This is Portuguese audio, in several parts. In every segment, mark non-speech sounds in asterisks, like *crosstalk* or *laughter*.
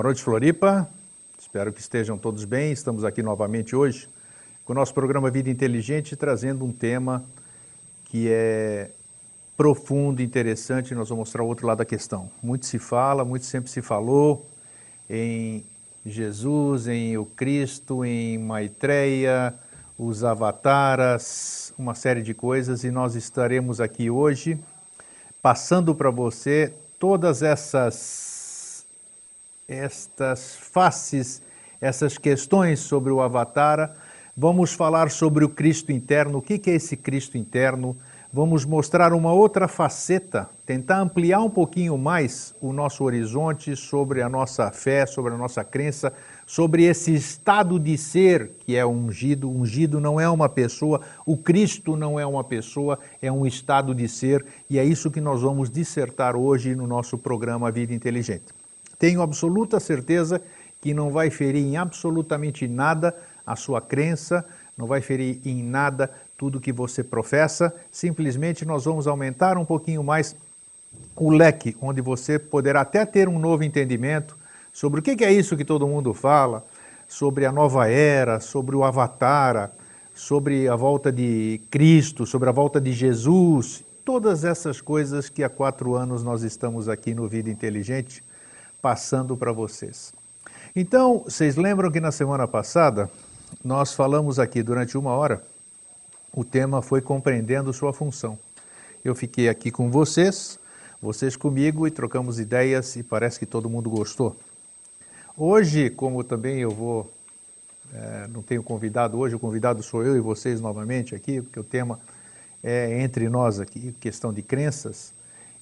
Boa noite, Floripa. Espero que estejam todos bem. Estamos aqui novamente hoje com o nosso programa Vida Inteligente, trazendo um tema que é profundo, interessante. Nós vamos mostrar o outro lado da questão. Muito se fala, muito sempre se falou em Jesus, em o Cristo, em Maitreya, os avataras, uma série de coisas, e nós estaremos aqui hoje passando para você todas essas estas faces, essas questões sobre o Avatara. Vamos falar sobre o Cristo interno, o que é esse Cristo interno. Vamos mostrar uma outra faceta, tentar ampliar um pouquinho mais o nosso horizonte sobre a nossa fé, sobre a nossa crença, sobre esse estado de ser que é ungido. Ungido não é uma pessoa, o Cristo não é uma pessoa, é um estado de ser, e é isso que nós vamos dissertar hoje no nosso programa Vida Inteligente. Tenho absoluta certeza que não vai ferir em absolutamente nada a sua crença, não vai ferir em nada tudo que você professa, simplesmente nós vamos aumentar um pouquinho mais o leque, onde você poderá até ter um novo entendimento sobre o que é isso que todo mundo fala, sobre a nova era, sobre o Avatar, sobre a volta de Cristo, sobre a volta de Jesus, todas essas coisas que há quatro anos nós estamos aqui no Vida Inteligente passando para vocês. Então, vocês lembram que na semana passada nós falamos aqui durante uma hora, o tema foi compreendendo sua função. Eu fiquei aqui com vocês, vocês comigo e trocamos ideias e parece que todo mundo gostou. Hoje, como também eu vou, é, não tenho convidado hoje, o convidado sou eu e vocês novamente aqui, porque o tema é entre nós aqui, questão de crenças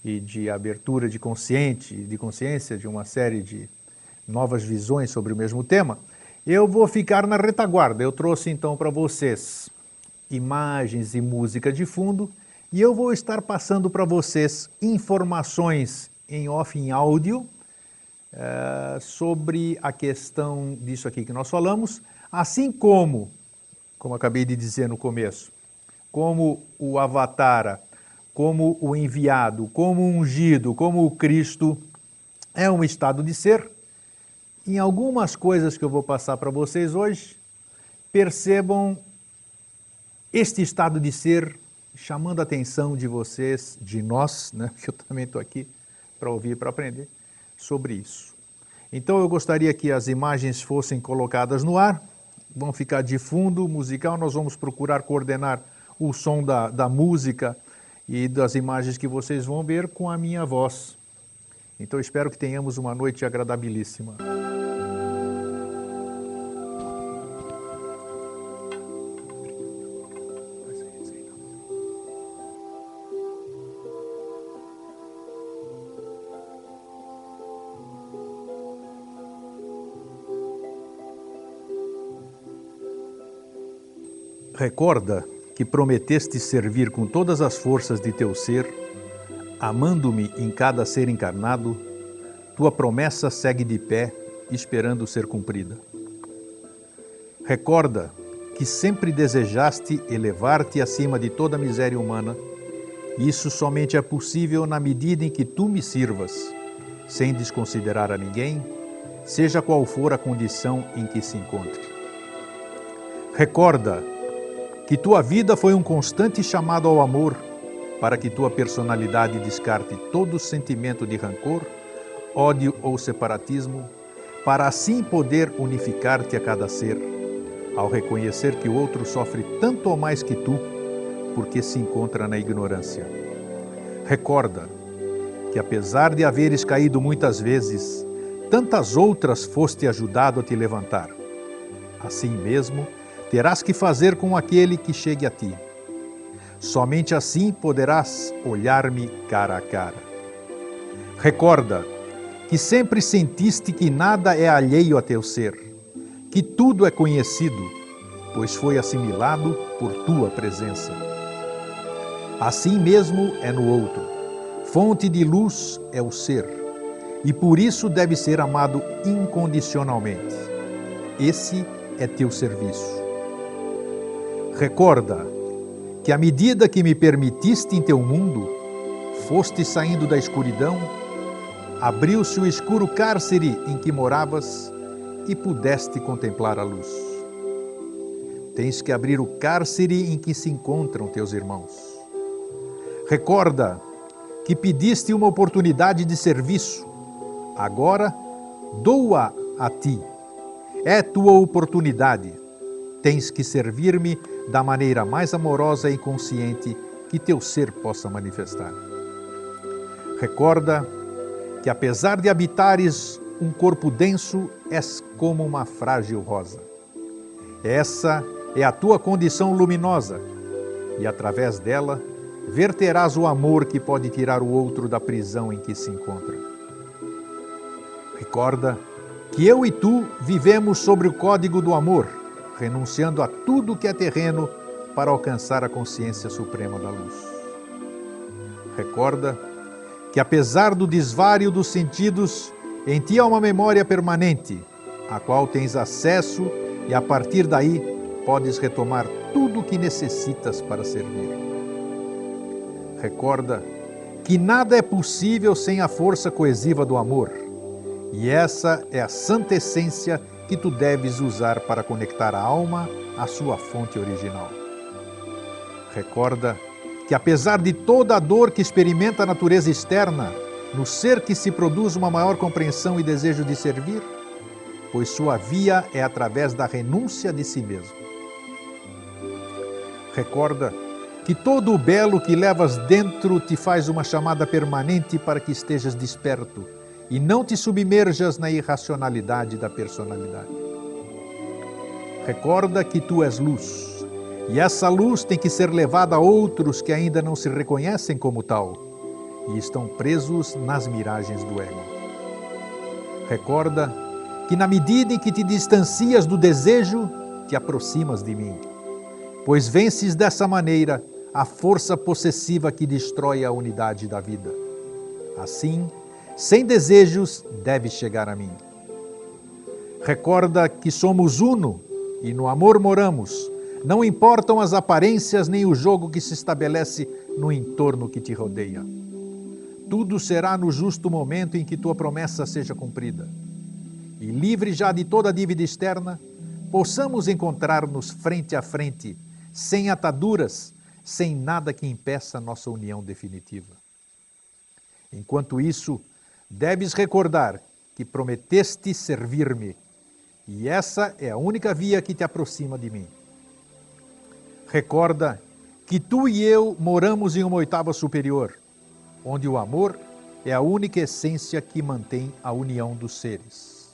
e de abertura de consciente, de consciência de uma série de novas visões sobre o mesmo tema, eu vou ficar na retaguarda. Eu trouxe então para vocês imagens e música de fundo e eu vou estar passando para vocês informações em off, em áudio, uh, sobre a questão disso aqui que nós falamos, assim como, como acabei de dizer no começo, como o Avatara como o enviado, como o ungido, como o Cristo, é um estado de ser. Em algumas coisas que eu vou passar para vocês hoje, percebam este estado de ser chamando a atenção de vocês, de nós, né, *laughs* que eu também estou aqui para ouvir e para aprender sobre isso. Então eu gostaria que as imagens fossem colocadas no ar, vão ficar de fundo musical, nós vamos procurar coordenar o som da, da música e das imagens que vocês vão ver com a minha voz. Então espero que tenhamos uma noite agradabilíssima. Recorda que prometeste servir com todas as forças de teu ser, amando-me em cada ser encarnado, tua promessa segue de pé, esperando ser cumprida. Recorda que sempre desejaste elevar-te acima de toda a miséria humana. Isso somente é possível na medida em que tu me sirvas, sem desconsiderar a ninguém, seja qual for a condição em que se encontre. Recorda que tua vida foi um constante chamado ao amor, para que tua personalidade descarte todo sentimento de rancor, ódio ou separatismo, para assim poder unificar-te a cada ser, ao reconhecer que o outro sofre tanto ou mais que tu, porque se encontra na ignorância. Recorda que, apesar de haveres caído muitas vezes, tantas outras foste ajudado a te levantar. Assim mesmo, terás que fazer com aquele que chegue a ti. Somente assim poderás olhar-me cara a cara. Recorda que sempre sentiste que nada é alheio a teu ser, que tudo é conhecido, pois foi assimilado por tua presença. Assim mesmo é no outro. Fonte de luz é o ser, e por isso deve ser amado incondicionalmente. Esse é teu serviço. Recorda que à medida que me permitiste em teu mundo, foste saindo da escuridão, abriu-se o escuro cárcere em que moravas e pudeste contemplar a luz. Tens que abrir o cárcere em que se encontram teus irmãos. Recorda que pediste uma oportunidade de serviço. Agora, doa a ti. É tua oportunidade. Tens que servir-me da maneira mais amorosa e consciente que teu ser possa manifestar. Recorda que, apesar de habitares um corpo denso, és como uma frágil rosa. Essa é a tua condição luminosa, e através dela verterás o amor que pode tirar o outro da prisão em que se encontra. Recorda que eu e tu vivemos sobre o código do amor, renunciando a tudo que é terreno para alcançar a consciência suprema da luz. Recorda que, apesar do desvário dos sentidos, em ti há uma memória permanente, a qual tens acesso e a partir daí podes retomar tudo o que necessitas para servir. Recorda que nada é possível sem a força coesiva do amor, e essa é a santa essência que tu deves usar para conectar a alma à sua fonte original. Recorda que, apesar de toda a dor que experimenta a natureza externa, no ser que se produz uma maior compreensão e desejo de servir, pois sua via é através da renúncia de si mesmo. Recorda que todo o belo que levas dentro te faz uma chamada permanente para que estejas desperto e não te submerjas na irracionalidade da personalidade. Recorda que tu és luz e essa luz tem que ser levada a outros que ainda não se reconhecem como tal e estão presos nas miragens do ego. Recorda que, na medida em que te distancias do desejo, te aproximas de mim, pois vences dessa maneira a força possessiva que destrói a unidade da vida. Assim, sem desejos, deves chegar a mim. Recorda que somos uno e no amor moramos não importam as aparências nem o jogo que se estabelece no entorno que te rodeia. Tudo será no justo momento em que tua promessa seja cumprida. E livre já de toda dívida externa, possamos encontrar-nos frente a frente, sem ataduras, sem nada que impeça nossa união definitiva. Enquanto isso, deves recordar que prometeste servir-me, e essa é a única via que te aproxima de mim. Recorda que tu e eu moramos em uma oitava superior, onde o amor é a única essência que mantém a união dos seres.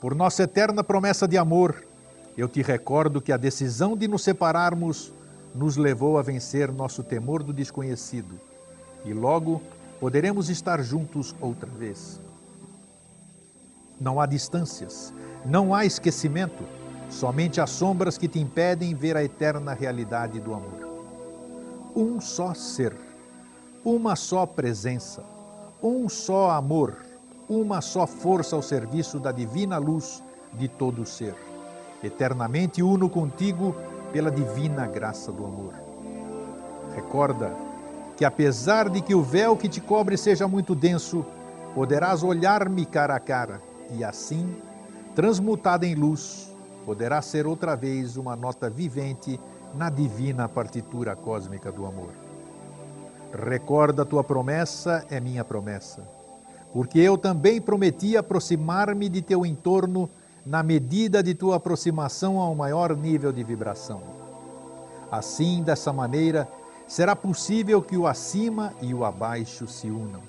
Por nossa eterna promessa de amor, eu te recordo que a decisão de nos separarmos nos levou a vencer nosso temor do desconhecido e logo poderemos estar juntos outra vez. Não há distâncias, não há esquecimento somente as sombras que te impedem ver a eterna realidade do amor. Um só ser, uma só presença, um só amor, uma só força ao serviço da divina luz de todo ser, eternamente uno contigo pela divina graça do amor. Recorda que, apesar de que o véu que te cobre seja muito denso, poderás olhar-me cara a cara e assim, transmutada em luz, poderá ser outra vez uma nota vivente na divina partitura cósmica do amor. Recorda tua promessa é minha promessa, porque eu também prometi aproximar-me de teu entorno na medida de tua aproximação a um maior nível de vibração. Assim, dessa maneira, será possível que o acima e o abaixo se unam.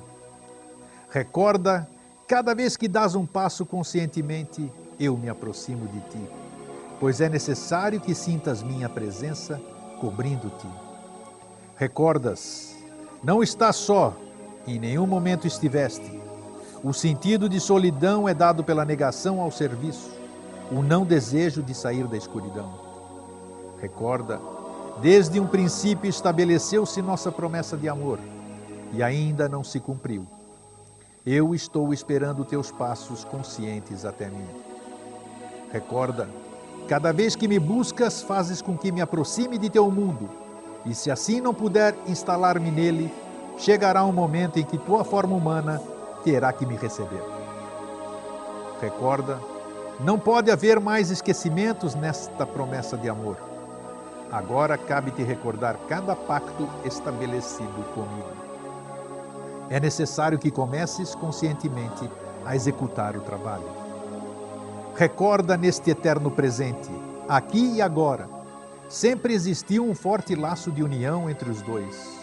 Recorda, cada vez que dás um passo conscientemente, eu me aproximo de ti pois é necessário que sintas minha presença cobrindo-te. Recordas, não estás só, em nenhum momento estiveste. O sentido de solidão é dado pela negação ao serviço, o não desejo de sair da escuridão. Recorda, desde um princípio estabeleceu-se nossa promessa de amor e ainda não se cumpriu. Eu estou esperando teus passos conscientes até mim. Recorda, cada vez que me buscas, fazes com que me aproxime de teu mundo, e se assim não puder instalar-me nele, chegará um momento em que tua forma humana terá que me receber. Recorda, não pode haver mais esquecimentos nesta promessa de amor. Agora cabe-te recordar cada pacto estabelecido comigo. É necessário que comeces conscientemente a executar o trabalho. Recorda neste eterno presente, aqui e agora, sempre existiu um forte laço de união entre os dois.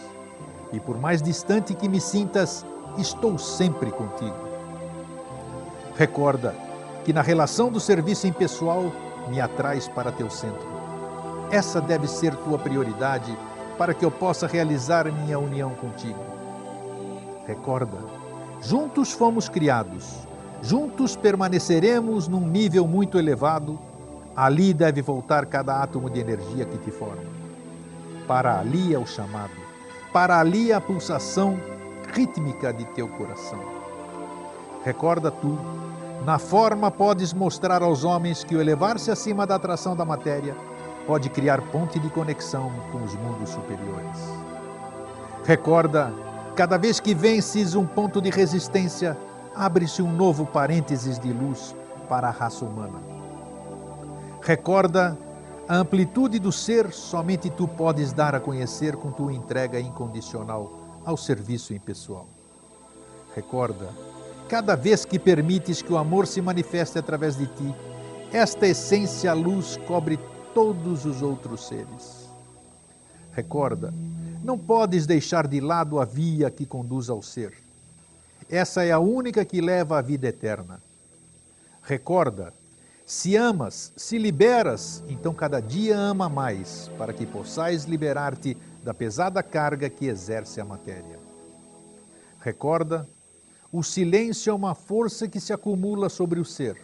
E por mais distante que me sintas, estou sempre contigo. Recorda que na relação do serviço impessoal me atrais para teu centro. Essa deve ser tua prioridade para que eu possa realizar minha união contigo. Recorda, juntos fomos criados, juntos permaneceremos num nível muito elevado. Ali deve voltar cada átomo de energia que te forma. Para ali é o chamado, para ali é a pulsação rítmica de teu coração. Recorda tu, na forma podes mostrar aos homens que o elevar-se acima da atração da matéria pode criar ponte de conexão com os mundos superiores. Recorda Cada vez que vences um ponto de resistência, abre-se um novo parênteses de luz para a raça humana. Recorda, a amplitude do ser somente tu podes dar a conhecer com tua entrega incondicional ao serviço impessoal. Recorda, cada vez que permites que o amor se manifeste através de ti, esta essência luz cobre todos os outros seres. Recorda, não podes deixar de lado a via que conduz ao ser. Essa é a única que leva à vida eterna. Recorda, se amas, se liberas, então cada dia ama mais, para que possais liberar-te da pesada carga que exerce a matéria. Recorda, o silêncio é uma força que se acumula sobre o ser,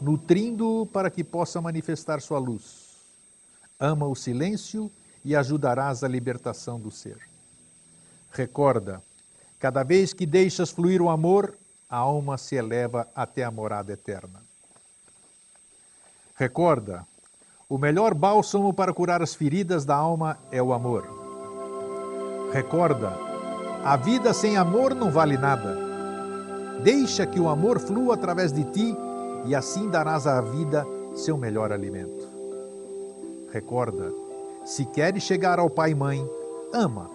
nutrindo-o para que possa manifestar sua luz. Ama o silêncio e ajudarás à libertação do ser. Recorda, cada vez que deixas fluir o amor, a alma se eleva até a morada eterna. Recorda, o melhor bálsamo para curar as feridas da alma é o amor. Recorda, a vida sem amor não vale nada. Deixa que o amor flua através de ti e assim darás à vida seu melhor alimento. Recorda, se queres chegar ao pai e mãe, ama.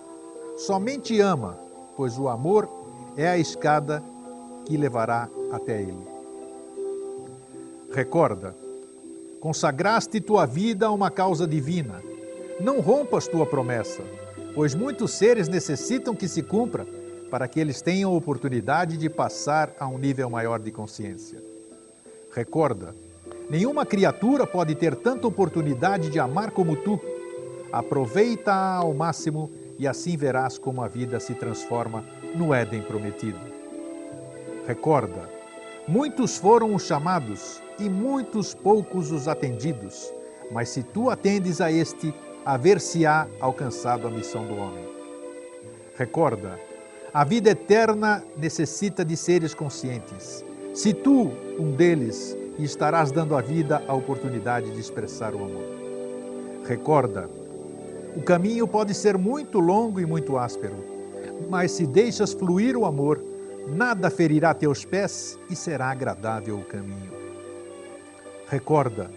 Somente ama, pois o amor é a escada que levará até ele. Recorda, consagraste tua vida a uma causa divina. Não rompas tua promessa, pois muitos seres necessitam que se cumpra para que eles tenham oportunidade de passar a um nível maior de consciência. Recorda, nenhuma criatura pode ter tanta oportunidade de amar como tu Aproveita ao máximo e assim verás como a vida se transforma no Éden prometido. Recorda, muitos foram os chamados e muitos poucos os atendidos, mas se tu atendes a este, haver-se-á alcançado a missão do homem. Recorda, a vida eterna necessita de seres conscientes. Se tu, um deles, estarás dando à vida a oportunidade de expressar o amor. Recorda, o caminho pode ser muito longo e muito áspero, mas se deixas fluir o amor, nada ferirá teus pés e será agradável o caminho. Recorda,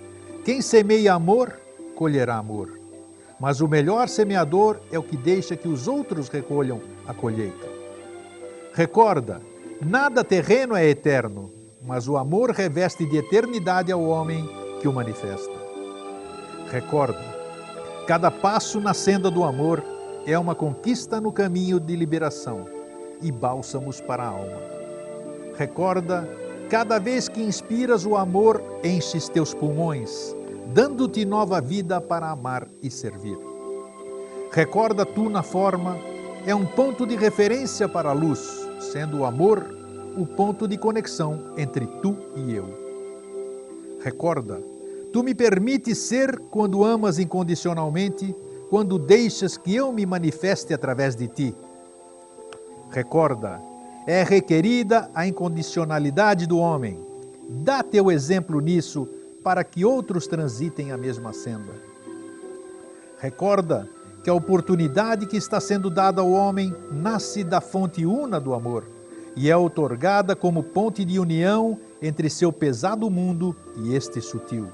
quem semeia amor, colherá amor. Mas o melhor semeador é o que deixa que os outros recolham a colheita. Recorda, nada terreno é eterno, mas o amor reveste de eternidade ao homem que o manifesta. Recorda, Cada passo na senda do amor é uma conquista no caminho de liberação e bálsamos para a alma. Recorda, cada vez que inspiras o amor, enches teus pulmões, dando-te nova vida para amar e servir. Recorda tu na forma, é um ponto de referência para a luz, sendo o amor o ponto de conexão entre tu e eu. Recorda, tu me permites ser quando amas incondicionalmente, quando deixas que eu me manifeste através de ti. Recorda, é requerida a incondicionalidade do homem. Dá teu exemplo nisso para que outros transitem a mesma senda. Recorda que a oportunidade que está sendo dada ao homem nasce da fonte una do amor e é otorgada como ponte de união entre seu pesado mundo e este sutil.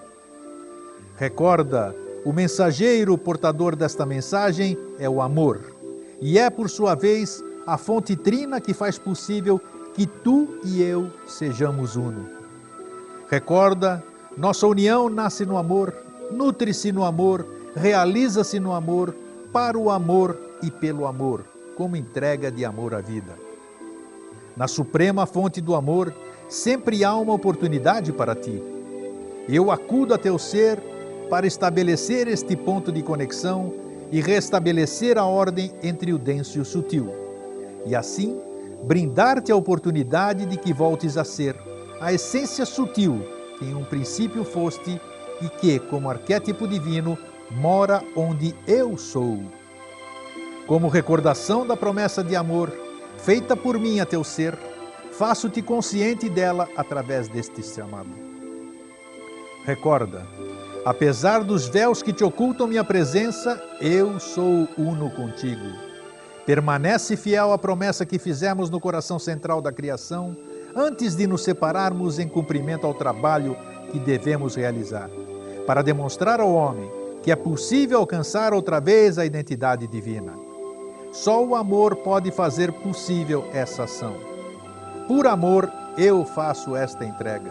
Recorda, o mensageiro portador desta mensagem é o amor, e é, por sua vez, a fonte trina que faz possível que tu e eu sejamos uno. Recorda, nossa união nasce no amor, nutre-se no amor, realiza-se no amor, para o amor e pelo amor, como entrega de amor à vida. Na suprema fonte do amor, sempre há uma oportunidade para ti. Eu acudo a teu ser para estabelecer este ponto de conexão e restabelecer a ordem entre o denso e o sutil. E assim, brindar-te a oportunidade de que voltes a ser a essência sutil que em um princípio foste e que, como arquétipo divino, mora onde eu sou. Como recordação da promessa de amor feita por mim a teu ser, faço-te consciente dela através deste chamado. Recorda, apesar dos véus que te ocultam minha presença, eu sou uno contigo. Permanece fiel à promessa que fizemos no coração central da criação, antes de nos separarmos em cumprimento ao trabalho que devemos realizar, para demonstrar ao homem que é possível alcançar outra vez a identidade divina. Só o amor pode fazer possível essa ação. Por amor, eu faço esta entrega.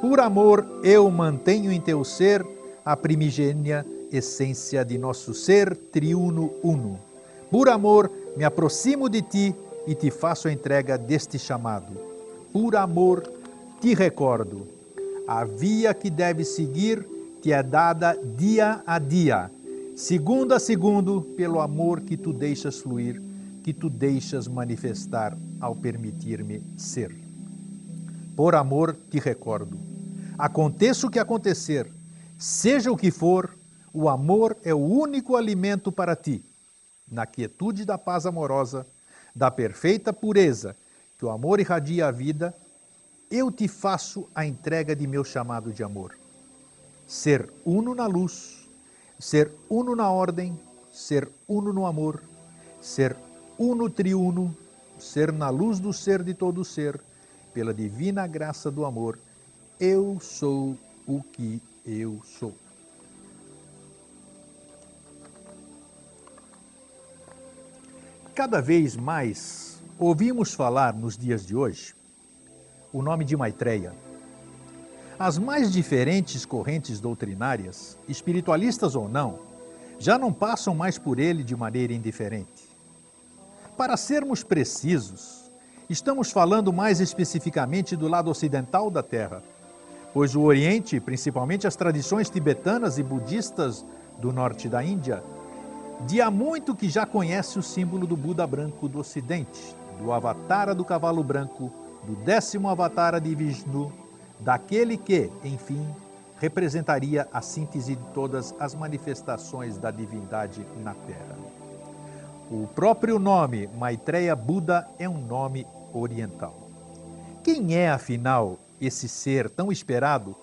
Por amor, eu mantenho em teu ser a primigênia essência de nosso ser triuno uno. Por amor, me aproximo de ti e te faço a entrega deste chamado. Por amor, te recordo. A via que deve seguir te é dada dia a dia, segundo a segundo, pelo amor que tu deixas fluir, que tu deixas manifestar ao permitir-me ser. Por amor te recordo. Aconteça o que acontecer, seja o que for, o amor é o único alimento para ti. Na quietude da paz amorosa, da perfeita pureza que o amor irradia a vida, eu te faço a entrega de meu chamado de amor ser uno na luz, ser uno na ordem, ser uno no amor, ser uno triuno, ser na luz do ser de todo ser, pela divina graça do amor, eu sou o que eu sou. Cada vez mais ouvimos falar nos dias de hoje o nome de Maitreya as mais diferentes correntes doutrinárias, espiritualistas ou não, já não passam mais por ele de maneira indiferente. Para sermos precisos, estamos falando mais especificamente do lado ocidental da Terra, pois o Oriente, principalmente as tradições tibetanas e budistas do norte da Índia, de há muito que já conhece o símbolo do Buda branco do Ocidente, do Avatara do cavalo branco, do décimo Avatara de Vishnu, daquele que, enfim, representaria a síntese de todas as manifestações da divindade na Terra. O próprio nome Maitreya Buda é um nome oriental. Quem é, afinal, esse ser tão esperado,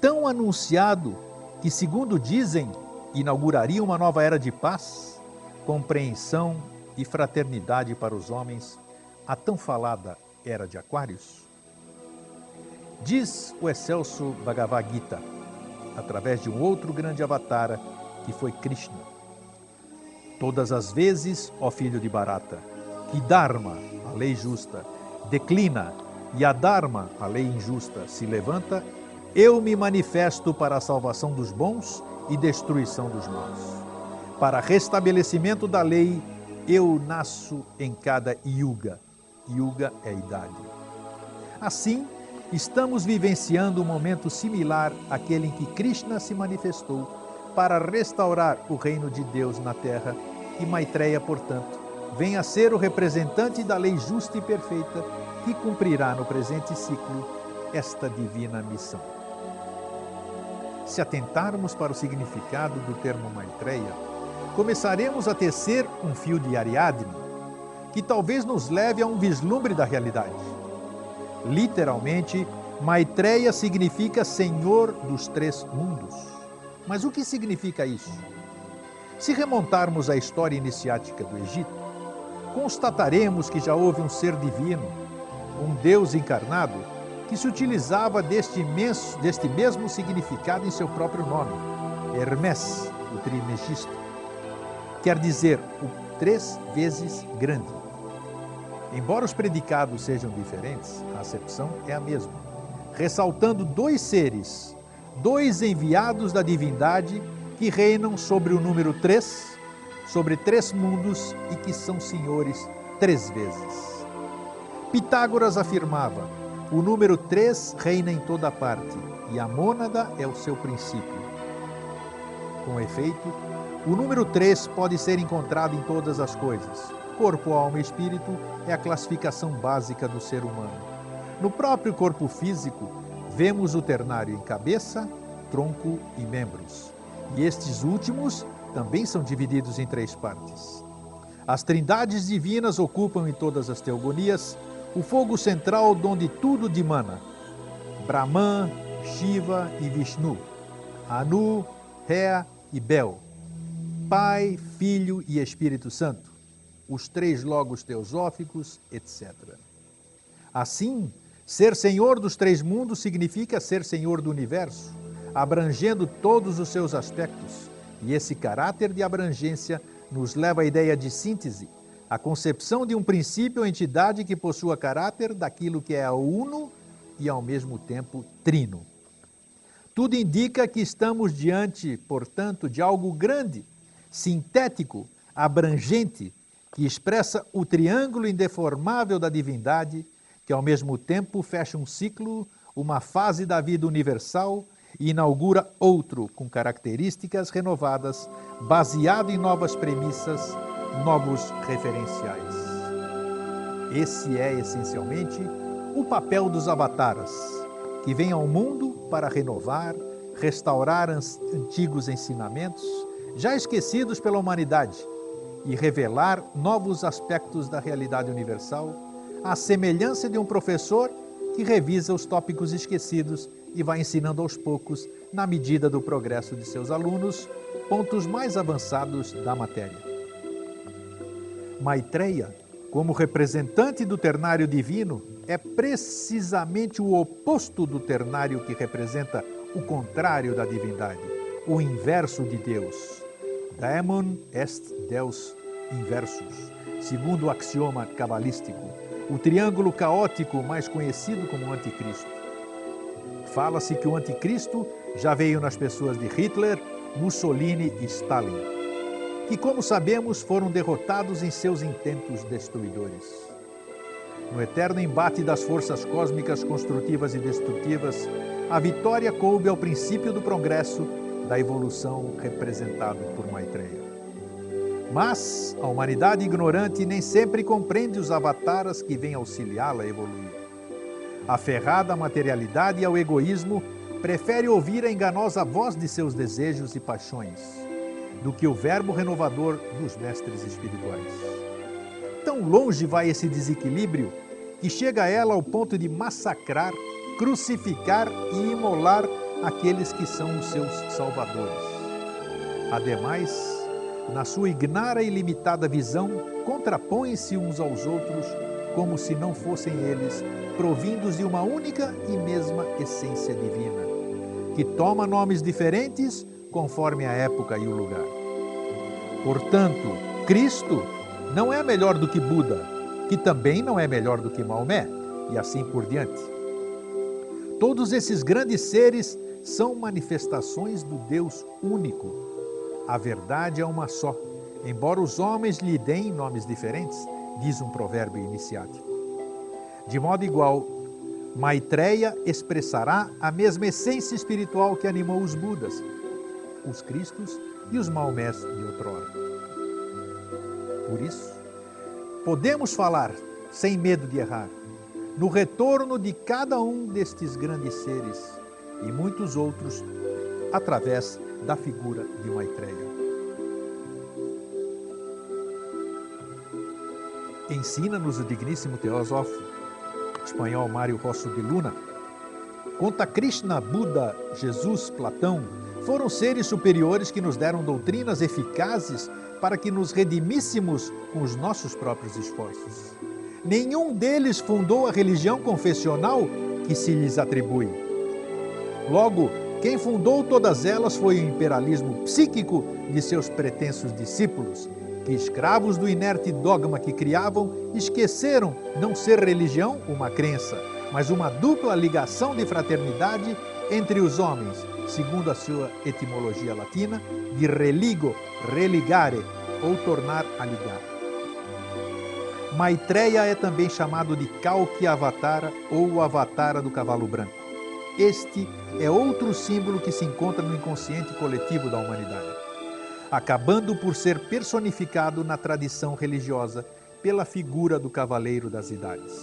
tão anunciado, que, segundo dizem, inauguraria uma nova era de paz, compreensão e fraternidade para os homens, a tão falada Era de Aquários? Diz o excelso Bhagavad Gita, através de um outro grande avatara, que foi Krishna. Todas as vezes, ó filho de Bharata, que Dharma, a lei justa, declina e a Dharma, a lei injusta, se levanta, eu me manifesto para a salvação dos bons e destruição dos maus. Para restabelecimento da lei, eu nasço em cada yuga. Yuga é idade. Assim, Estamos vivenciando um momento similar àquele em que Krishna se manifestou para restaurar o reino de Deus na terra e Maitreya, portanto, venha a ser o representante da lei justa e perfeita que cumprirá no presente ciclo esta divina missão. Se atentarmos para o significado do termo Maitreya, começaremos a tecer um fio de Ariadne que talvez nos leve a um vislumbre da realidade. Literalmente, Maitreya significa Senhor dos Três Mundos. Mas o que significa isso? Se remontarmos à história iniciática do Egito, constataremos que já houve um ser divino, um Deus encarnado, que se utilizava deste, imenso, deste mesmo significado em seu próprio nome, Hermès, o Trimegisto. Quer dizer, o três vezes grande. Embora os predicados sejam diferentes, a acepção é a mesma, ressaltando dois seres, dois enviados da divindade que reinam sobre o número três, sobre três mundos e que são senhores três vezes. Pitágoras afirmava: o número três reina em toda parte e a mônada é o seu princípio. Com efeito, o número três pode ser encontrado em todas as coisas, corpo, alma e espírito é a classificação básica do ser humano. No próprio corpo físico, vemos o ternário em cabeça, tronco e membros. E estes últimos também são divididos em três partes. As trindades divinas ocupam em todas as teogonias o fogo central donde tudo dimana. Brahman, Shiva e Vishnu, Anu, Rea e Bel, Pai, Filho e Espírito Santo os três logos teosóficos, etc. Assim, ser senhor dos três mundos significa ser senhor do universo, abrangendo todos os seus aspectos. E esse caráter de abrangência nos leva à ideia de síntese, a concepção de um princípio ou entidade que possua caráter daquilo que é uno e ao mesmo tempo trino. Tudo indica que estamos diante, portanto, de algo grande, sintético, abrangente, que expressa o triângulo indeformável da divindade, que ao mesmo tempo fecha um ciclo, uma fase da vida universal e inaugura outro com características renovadas, baseado em novas premissas, novos referenciais. Esse é essencialmente o papel dos avataras, que vêm ao mundo para renovar, restaurar antigos ensinamentos já esquecidos pela humanidade e revelar novos aspectos da realidade universal, à semelhança de um professor que revisa os tópicos esquecidos e vai ensinando aos poucos, na medida do progresso de seus alunos, pontos mais avançados da matéria. Maitreya, como representante do ternário divino, é precisamente o oposto do ternário que representa o contrário da divindade, o inverso de Deus. Daemon est Deus inversus, segundo o axioma cabalístico, o triângulo caótico mais conhecido como anticristo. Fala-se que o anticristo já veio nas pessoas de Hitler, Mussolini e Stalin, que, como sabemos, foram derrotados em seus intentos destruidores. No eterno embate das forças cósmicas construtivas e destrutivas, a vitória coube ao princípio do progresso da evolução representado por Maitreya. Mas a humanidade ignorante nem sempre compreende os avataras que vêm auxiliá-la a evoluir. Aferrada à materialidade e ao egoísmo, prefere ouvir a enganosa voz de seus desejos e paixões, do que o verbo renovador dos mestres espirituais. Tão longe vai esse desequilíbrio que chega ela ao ponto de massacrar, crucificar e imolar aqueles que são os seus salvadores. Ademais, na sua ignara e limitada visão, contrapõem-se uns aos outros como se não fossem eles provindos de uma única e mesma essência divina, que toma nomes diferentes conforme a época e o lugar. Portanto, Cristo não é melhor do que Buda, que também não é melhor do que Maomé, e assim por diante. Todos esses grandes seres são manifestações do Deus único. A verdade é uma só, embora os homens lhe deem nomes diferentes, diz um provérbio iniciático. De modo igual, Maitreya expressará a mesma essência espiritual que animou os Budas, os Cristos e os Maomés de outrora. Por isso, podemos falar, sem medo de errar, no retorno de cada um destes grandes seres e muitos outros através da figura de Maitreya. Ensina-nos o digníssimo teósofo espanhol Mário Rosso de Luna. Conta Krishna, Buda, Jesus, Platão foram seres superiores que nos deram doutrinas eficazes para que nos redimíssemos com os nossos próprios esforços. Nenhum deles fundou a religião confessional que se lhes atribui. Logo, quem fundou todas elas foi o imperialismo psíquico de seus pretensos discípulos, que, escravos do inerte dogma que criavam, esqueceram não ser religião uma crença, mas uma dupla ligação de fraternidade entre os homens, segundo a sua etimologia latina, de religo, religare, ou tornar a ligar. Maitreya é também chamado de Kalki Avatara ou Avatara do cavalo branco. Este é outro símbolo que se encontra no inconsciente coletivo da humanidade, acabando por ser personificado na tradição religiosa pela figura do Cavaleiro das Idades,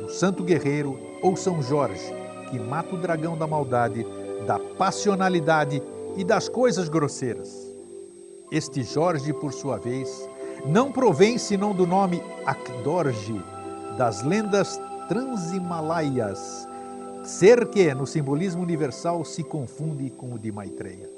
do Santo Guerreiro ou São Jorge, que mata o dragão da maldade, da passionalidade e das coisas grosseiras. Este Jorge, por sua vez, não provém senão do nome Akdorji, das lendas transhimalaias, ser que, no simbolismo universal, se confunde com o de Maitreya.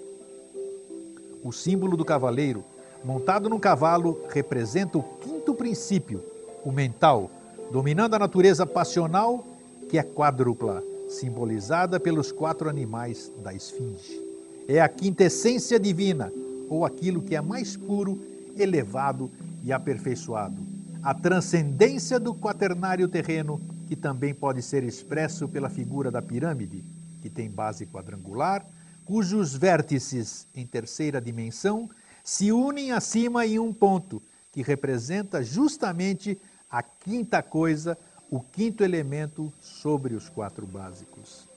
O símbolo do cavaleiro, montado num cavalo, representa o quinto princípio, o mental, dominando a natureza passional, que é quádrupla, simbolizada pelos quatro animais da esfinge. É a quintessência divina, ou aquilo que é mais puro, elevado e aperfeiçoado. A transcendência do quaternário terreno, que também pode ser expresso pela figura da pirâmide, que tem base quadrangular, cujos vértices em terceira dimensão se unem acima em um ponto, que representa justamente a quinta coisa, o quinto elemento sobre os quatro básicos.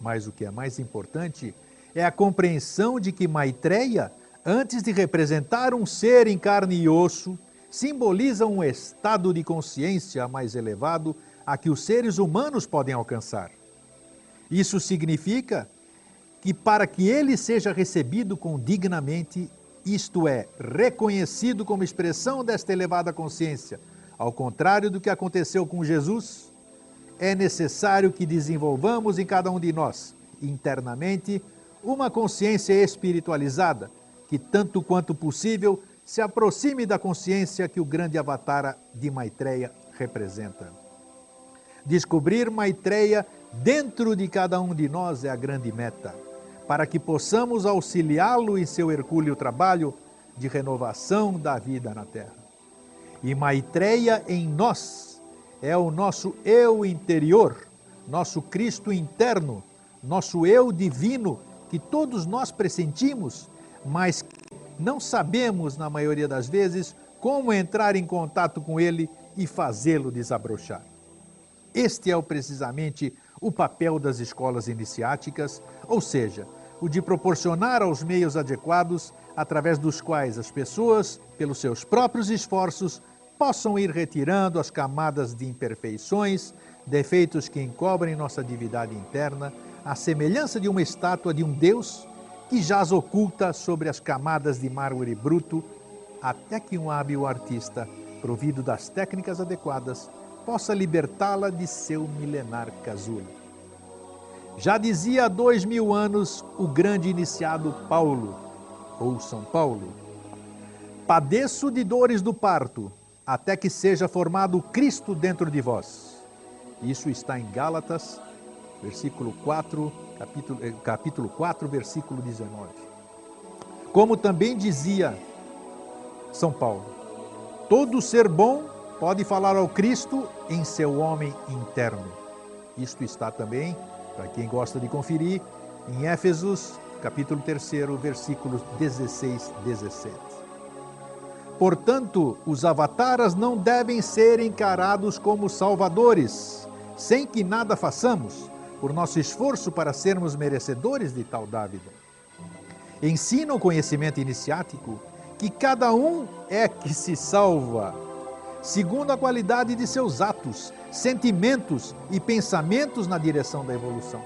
Mas o que é mais importante é a compreensão de que Maitreya, antes de representar um ser em carne e osso, simboliza um estado de consciência mais elevado a que os seres humanos podem alcançar. Isso significa que para que ele seja recebido com dignamente, isto é, reconhecido como expressão desta elevada consciência, ao contrário do que aconteceu com Jesus, é necessário que desenvolvamos em cada um de nós, internamente, uma consciência espiritualizada, que tanto quanto possível se aproxime da consciência que o grande avatara de Maitreya representa. Descobrir Maitreya dentro de cada um de nós é a grande meta, para que possamos auxiliá-lo em seu hercúleo trabalho de renovação da vida na Terra. E Maitreya em nós é o nosso eu interior, nosso Cristo interno, nosso eu divino que todos nós pressentimos, mas não sabemos, na maioria das vezes, como entrar em contato com ele e fazê-lo desabrochar. Este é precisamente o papel das escolas iniciáticas, ou seja, o de proporcionar aos meios adequados através dos quais as pessoas, pelos seus próprios esforços, possam ir retirando as camadas de imperfeições, defeitos que encobrem nossa divindade interna, à semelhança de uma estátua de um Deus que jaz oculta sobre as camadas de mármore bruto, até que um hábil artista, provido das técnicas adequadas, possa libertá-la de seu milenar casulo. Já dizia há dois mil anos o grande iniciado Paulo, ou São Paulo, padeço de dores do parto, até que seja formado Cristo dentro de vós. Isso está em Gálatas, versículo 4, capítulo, eh, capítulo 4, versículo 19. Como também dizia São Paulo, todo ser bom pode falar ao Cristo em seu homem interno. Isto está também, para quem gosta de conferir, em Éfesos, capítulo 3, versículos 16, 17. Portanto, os avataras não devem ser encarados como salvadores, sem que nada façamos, por nosso esforço para sermos merecedores de tal dávida. Ensina o conhecimento iniciático que cada um é que se salva, segundo a qualidade de seus atos, sentimentos e pensamentos na direção da evolução.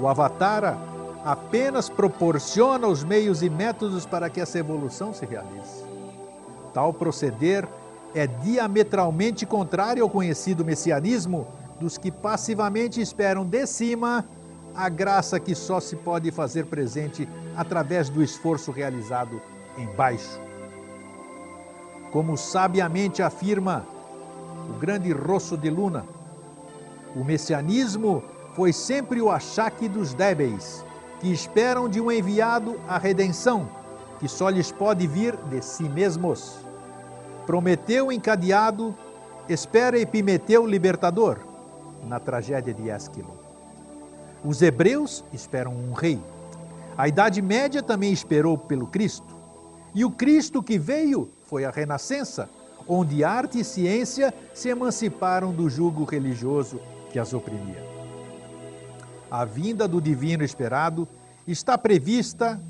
O Avatara apenas proporciona os meios e métodos para que essa evolução se realize. Tal proceder é diametralmente contrário ao conhecido messianismo dos que passivamente esperam de cima a graça que só se pode fazer presente através do esforço realizado embaixo. Como sabiamente afirma o grande Rosso de Luna, o messianismo foi sempre o achaque dos débeis, que esperam de um enviado a redenção, que só lhes pode vir de si mesmos. Prometeu encadeado, espera Epimeteu libertador, na tragédia de Ésquilo. Os hebreus esperam um rei. A Idade Média também esperou pelo Cristo. E o Cristo que veio foi a Renascença, onde arte e ciência se emanciparam do jugo religioso que as oprimia. A vinda do divino esperado está prevista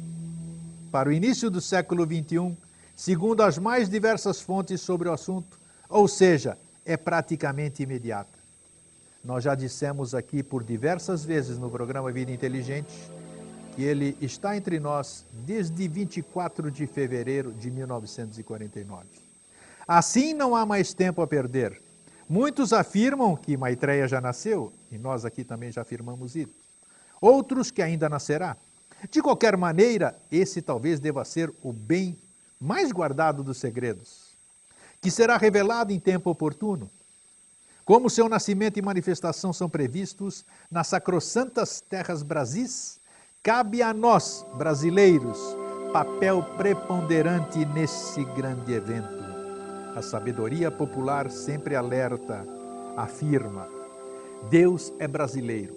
para o início do século XXI, segundo as mais diversas fontes sobre o assunto, ou seja, é praticamente imediata. Nós já dissemos aqui por diversas vezes no programa Vida Inteligente que ele está entre nós desde 24 de fevereiro de 1949. Assim não há mais tempo a perder. Muitos afirmam que Maitreya já nasceu, e nós aqui também já afirmamos isso. Outros que ainda nascerá. De qualquer maneira, esse talvez deva ser o bem mais guardado dos segredos, que será revelado em tempo oportuno. Como seu nascimento e manifestação são previstos nas sacrossantas terras brasis, cabe a nós, brasileiros, papel preponderante nesse grande evento. A sabedoria popular sempre alerta, afirma: Deus é brasileiro.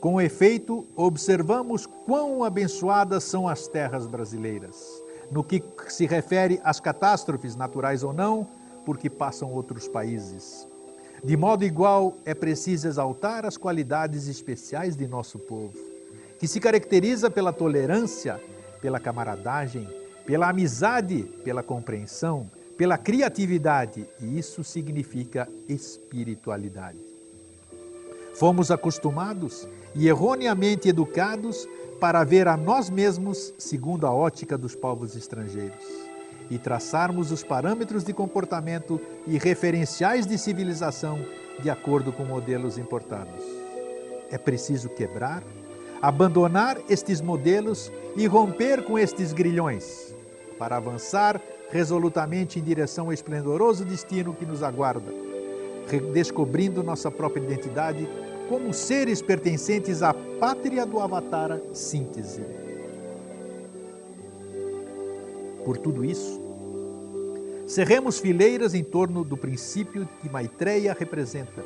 Com efeito, observamos quão abençoadas são as terras brasileiras, no que se refere às catástrofes naturais ou não, porque passam outros países. De modo igual, é preciso exaltar as qualidades especiais de nosso povo, que se caracteriza pela tolerância, pela camaradagem, pela amizade, pela compreensão, pela criatividade, e isso significa espiritualidade. Fomos acostumados e erroneamente educados para ver a nós mesmos segundo a ótica dos povos estrangeiros e traçarmos os parâmetros de comportamento e referenciais de civilização de acordo com modelos importados. É preciso quebrar, abandonar estes modelos e romper com estes grilhões para avançar resolutamente em direção ao esplendoroso destino que nos aguarda, redescobrindo nossa própria identidade como seres pertencentes à pátria do Avatara síntese. Por tudo isso, cerremos fileiras em torno do princípio que Maitreya representa,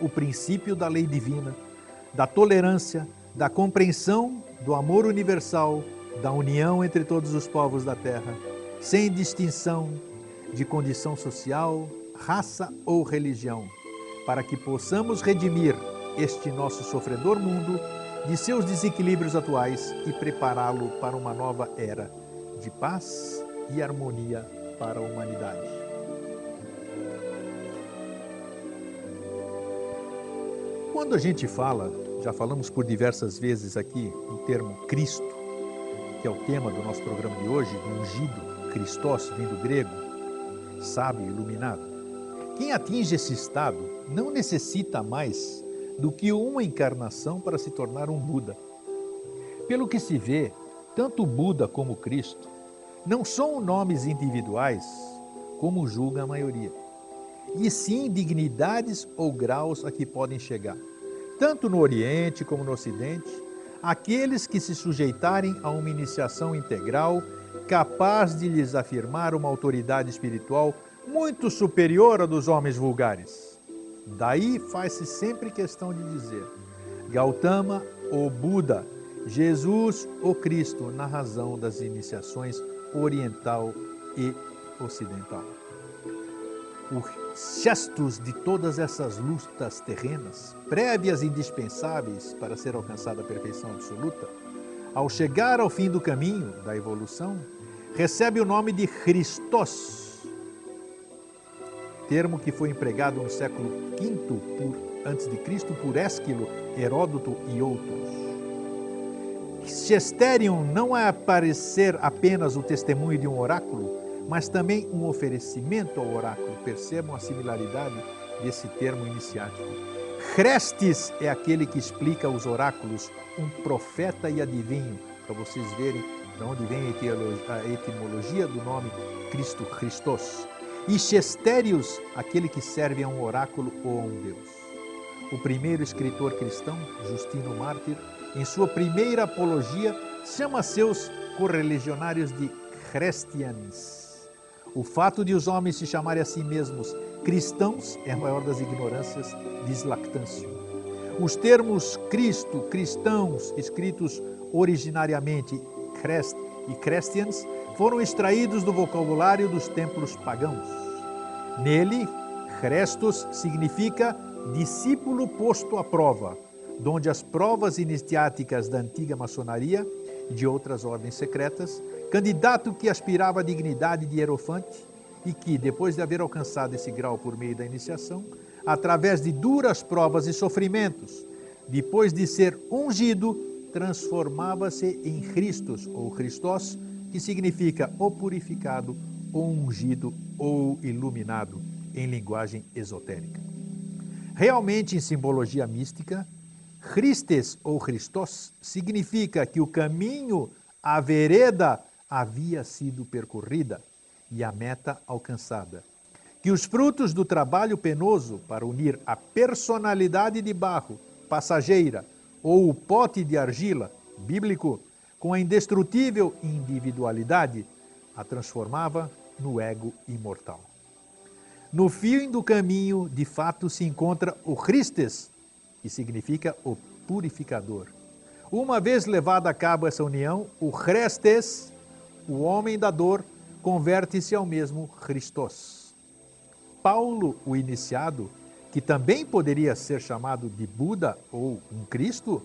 o princípio da lei divina, da tolerância, da compreensão, do amor universal, da união entre todos os povos da Terra, sem distinção de condição social, raça ou religião, para que possamos redimir este nosso sofredor mundo de seus desequilíbrios atuais e prepará-lo para uma nova era de paz e harmonia para a humanidade. Quando a gente fala, já falamos por diversas vezes aqui, o termo Cristo, que é o tema do nosso programa de hoje, do ungido, Christos vem do grego, sábio, iluminado. Quem atinge esse estado não necessita mais do que uma encarnação para se tornar um Buda. Pelo que se vê, tanto Buda como Cristo não são nomes individuais, como julga a maioria, e sim dignidades ou graus a que podem chegar, tanto no Oriente como no Ocidente, aqueles que se sujeitarem a uma iniciação integral capaz de lhes afirmar uma autoridade espiritual muito superior à dos homens vulgares. Daí faz-se sempre questão de dizer Gautama ou Buda, Jesus ou Cristo, na razão das iniciações oriental e ocidental. Os gestos de todas essas lutas terrenas, prévias e indispensáveis para ser alcançada a perfeição absoluta, ao chegar ao fim do caminho da evolução, recebe o nome de Christos, termo que foi empregado no século V por, antes de Cristo por Ésquilo, Heródoto e outros. Chesterion não é aparecer apenas o testemunho de um oráculo, mas também um oferecimento ao oráculo. Percebam a similaridade desse termo iniciático. Chrestes é aquele que explica os oráculos, um profeta e adivinho, para vocês verem de onde vem a etimologia do nome Cristo Christos. E Chesterius, aquele que serve a um oráculo ou a um Deus. O primeiro escritor cristão, Justino Mártir, em sua primeira apologia, chama seus correligionários de Christians. O fato de os homens se chamarem a si mesmos cristãos é a maior das ignorâncias, diz Lactâncio. Os termos Cristo, cristãos, escritos originariamente Crest e Christians, foram extraídos do vocabulário dos templos pagãos. Nele, Christos significa discípulo posto à prova, donde as provas iniciáticas da antiga maçonaria e de outras ordens secretas, candidato que aspirava à dignidade de hierofante e que, depois de haver alcançado esse grau por meio da iniciação, através de duras provas e sofrimentos, depois de ser ungido, transformava-se em Christos ou Christos, que significa ou purificado, ou ungido, ou iluminado, em linguagem esotérica. Realmente, em simbologia mística, Christes ou Christos significa que o caminho, a vereda, havia sido percorrida e a meta alcançada. Que os frutos do trabalho penoso para unir a personalidade de barro, passageira, ou o pote de argila, bíblico, com a indestrutível individualidade, a transformava no ego imortal. No fim do caminho, de fato, se encontra o Christes, que significa o purificador. Uma vez levada a cabo essa união, o Chrestes, o homem da dor, converte-se ao mesmo Christos. Paulo, o iniciado, que também poderia ser chamado de Buda ou um Cristo,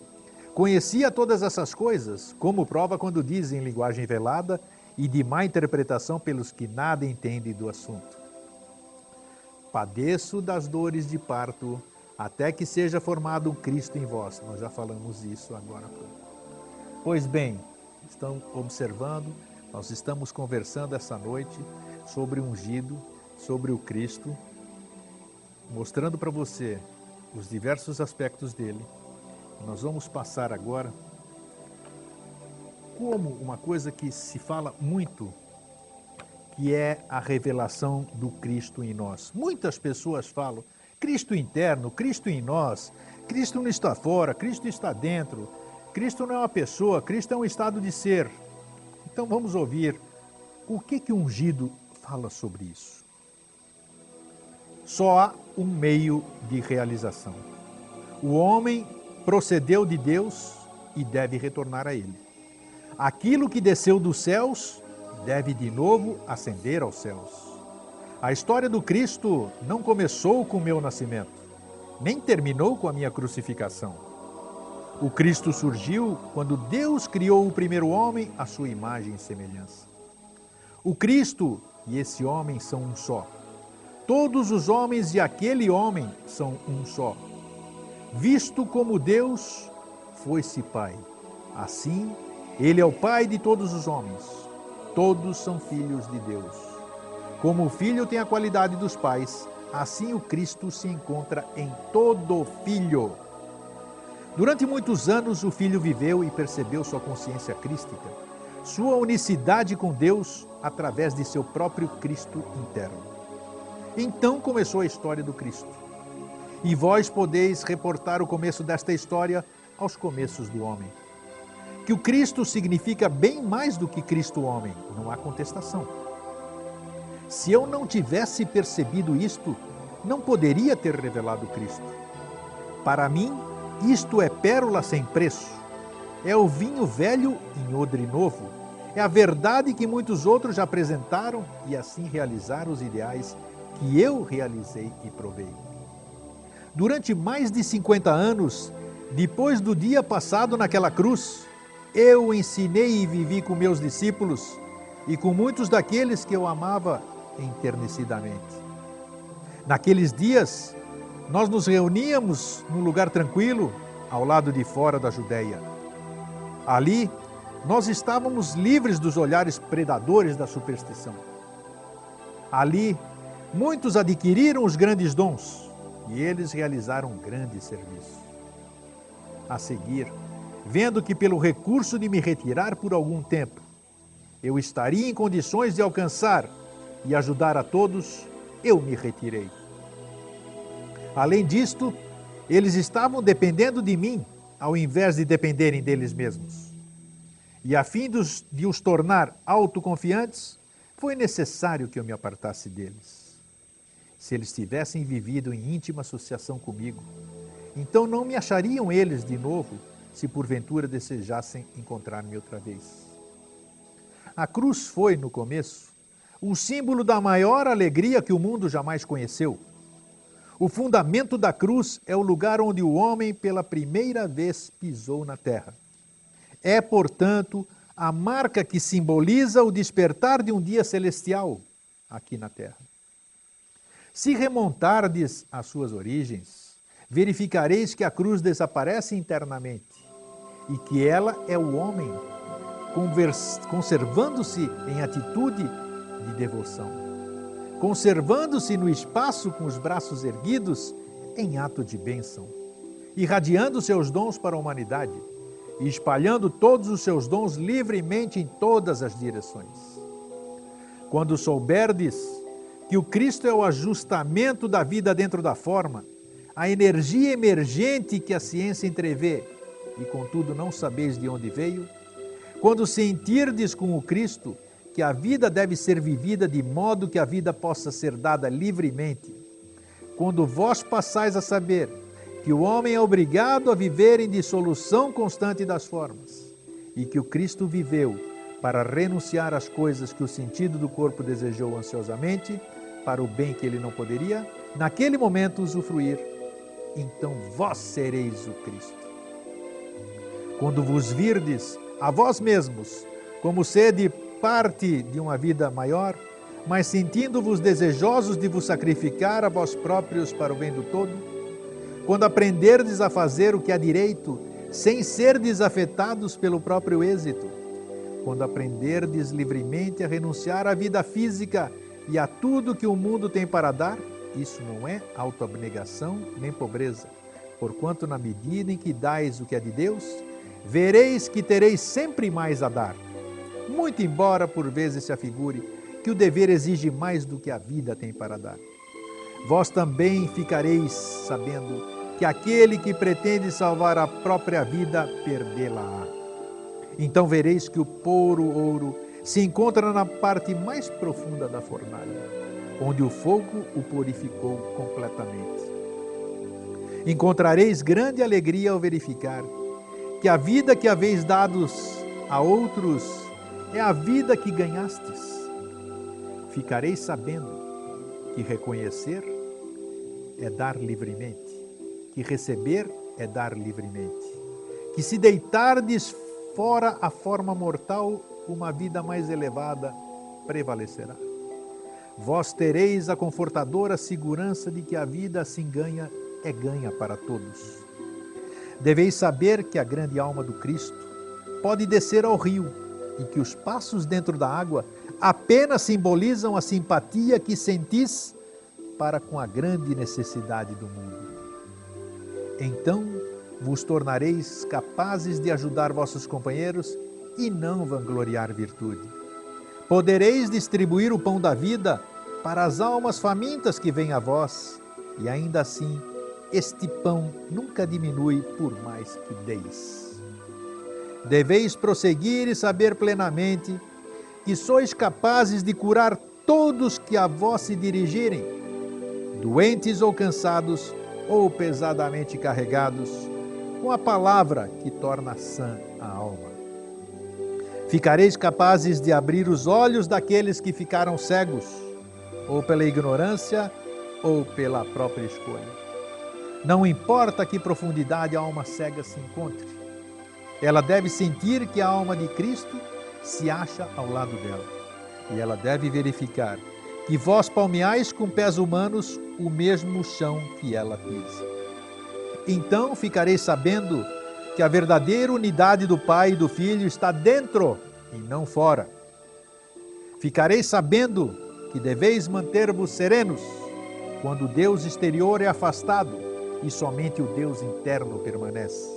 conhecia todas essas coisas, como prova quando diz em linguagem velada e de má interpretação pelos que nada entendem do assunto. Padeço das dores de parto até que seja formado um Cristo em vós. Nós já falamos isso agora. Pois bem, estão observando, nós estamos conversando essa noite sobre o ungido, sobre o Cristo, mostrando para você os diversos aspectos dele. Nós vamos passar agora como uma coisa que se fala muito, que é a revelação do Cristo em nós. Muitas pessoas falam Cristo interno, Cristo em nós, Cristo não está fora, Cristo está dentro. Cristo não é uma pessoa, Cristo é um estado de ser. Então vamos ouvir o que que o ungido fala sobre isso. Só há um meio de realização. O homem procedeu de Deus e deve retornar a ele. Aquilo que desceu dos céus deve de novo ascender aos céus. A história do Cristo não começou com o meu nascimento, nem terminou com a minha crucificação. O Cristo surgiu quando Deus criou o primeiro homem à sua imagem e semelhança. O Cristo e esse homem são um só. Todos os homens e aquele homem são um só. Visto como Deus foi-se Pai, assim ele é o Pai de todos os homens. Todos são filhos de Deus. Como o filho tem a qualidade dos pais, assim o Cristo se encontra em todo filho. Durante muitos anos, o filho viveu e percebeu sua consciência crística, sua unicidade com Deus através de seu próprio Cristo interno. Então começou a história do Cristo. E vós podeis reportar o começo desta história aos começos do homem que o Cristo significa bem mais do que Cristo homem, não há contestação. Se eu não tivesse percebido isto, não poderia ter revelado Cristo. Para mim, isto é pérola sem preço. É o vinho velho em odre novo. É a verdade que muitos outros já apresentaram e assim realizaram os ideais que eu realizei e provei. Durante mais de 50 anos, depois do dia passado naquela cruz, eu ensinei e vivi com meus discípulos e com muitos daqueles que eu amava enternecidamente. Naqueles dias, nós nos reuníamos num lugar tranquilo, ao lado de fora da Judéia. Ali, nós estávamos livres dos olhares predadores da superstição. Ali, muitos adquiriram os grandes dons e eles realizaram um grande serviço. A seguir, vendo que pelo recurso de me retirar por algum tempo, eu estaria em condições de alcançar e ajudar a todos, eu me retirei. Além disto, eles estavam dependendo de mim, ao invés de dependerem deles mesmos. E a fim de os tornar autoconfiantes, foi necessário que eu me apartasse deles. Se eles tivessem vivido em íntima associação comigo, então não me achariam eles de novo, se porventura desejassem encontrar-me outra vez. A cruz foi, no começo, um símbolo da maior alegria que o mundo jamais conheceu. O fundamento da cruz é o lugar onde o homem pela primeira vez pisou na terra. É, portanto, a marca que simboliza o despertar de um dia celestial aqui na terra. Se remontardes às suas origens, verificareis que a cruz desaparece internamente e que ela é o homem conservando-se em atitude de devoção, conservando-se no espaço com os braços erguidos em ato de bênção, irradiando seus dons para a humanidade e espalhando todos os seus dons livremente em todas as direções. Quando souberdes que o Cristo é o ajustamento da vida dentro da forma, a energia emergente que a ciência entrevê, e contudo não sabeis de onde veio, quando sentirdes com o Cristo que a vida deve ser vivida de modo que a vida possa ser dada livremente, quando vós passais a saber que o homem é obrigado a viver em dissolução constante das formas e que o Cristo viveu para renunciar às coisas que o sentido do corpo desejou ansiosamente, para o bem que ele não poderia, naquele momento usufruir, então vós sereis o Cristo. Quando vos virdes a vós mesmos como sede parte de uma vida maior, mas sentindo-vos desejosos de vos sacrificar a vós próprios para o bem do todo, quando aprenderdes a fazer o que há direito, sem ser desafetados pelo próprio êxito, quando aprenderdes livremente a renunciar à vida física e a tudo que o mundo tem para dar, isso não é autoabnegação nem pobreza, porquanto na medida em que dais o que é de Deus, vereis que tereis sempre mais a dar. Muito embora por vezes se afigure que o dever exige mais do que a vida tem para dar. Vós também ficareis sabendo que aquele que pretende salvar a própria vida, perdê-la-á. Então vereis que o puro ouro se encontra na parte mais profunda da fornalha, onde o fogo o purificou completamente. Encontrareis grande alegria ao verificar que a vida que haveis dados a outros é a vida que ganhastes. Ficareis sabendo que reconhecer é dar livremente, que receber é dar livremente, que se deitardes fora a forma mortal, uma vida mais elevada prevalecerá. Vós tereis a confortadora segurança de que a vida assim ganha é ganha para todos Deveis saber que a grande alma do Cristo pode descer ao rio e que os passos dentro da água apenas simbolizam a simpatia que sentis para com a grande necessidade do mundo. Então vos tornareis capazes de ajudar vossos companheiros e não vangloriar virtude. Podereis distribuir o pão da vida para as almas famintas que vêm a vós, e ainda assim este pão nunca diminui por mais que deis. Deveis prosseguir e saber plenamente que sois capazes de curar todos que a vós se dirigirem, doentes ou cansados ou pesadamente carregados, com a palavra que torna sã a alma. Ficareis capazes de abrir os olhos daqueles que ficaram cegos, ou pela ignorância, ou pela própria escolha. Não importa que profundidade a alma cega se encontre, ela deve sentir que a alma de Cristo se acha ao lado dela. E ela deve verificar que vós palmeais com pés humanos o mesmo chão que ela pisa. Então ficareis sabendo que a verdadeira unidade do Pai e do Filho está dentro e não fora. Ficareis sabendo que deveis manter-vos serenos quando o Deus exterior é afastado e somente o Deus interno permanece.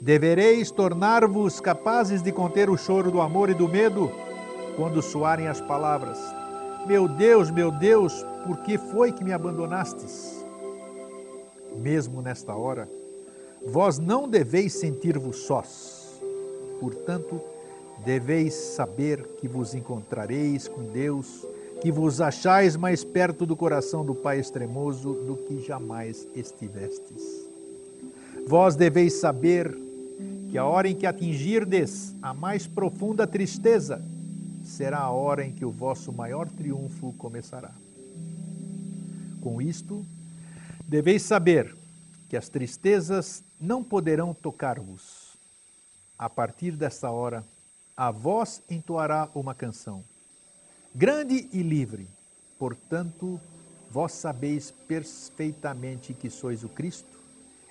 Devereis tornar-vos capazes de conter o choro do amor e do medo quando soarem as palavras: Meu Deus, meu Deus, por que foi que me abandonastes? Mesmo nesta hora, vós não deveis sentir-vos sós. Portanto, deveis saber que vos encontrareis com Deus que vos achais mais perto do coração do Pai extremoso do que jamais estivestes. Vós deveis saber que a hora em que atingirdes a mais profunda tristeza será a hora em que o vosso maior triunfo começará. Com isto, deveis saber que as tristezas não poderão tocar-vos. A partir desta hora, a voz entoará uma canção grande e livre. Portanto, vós sabeis perfeitamente que sois o Cristo,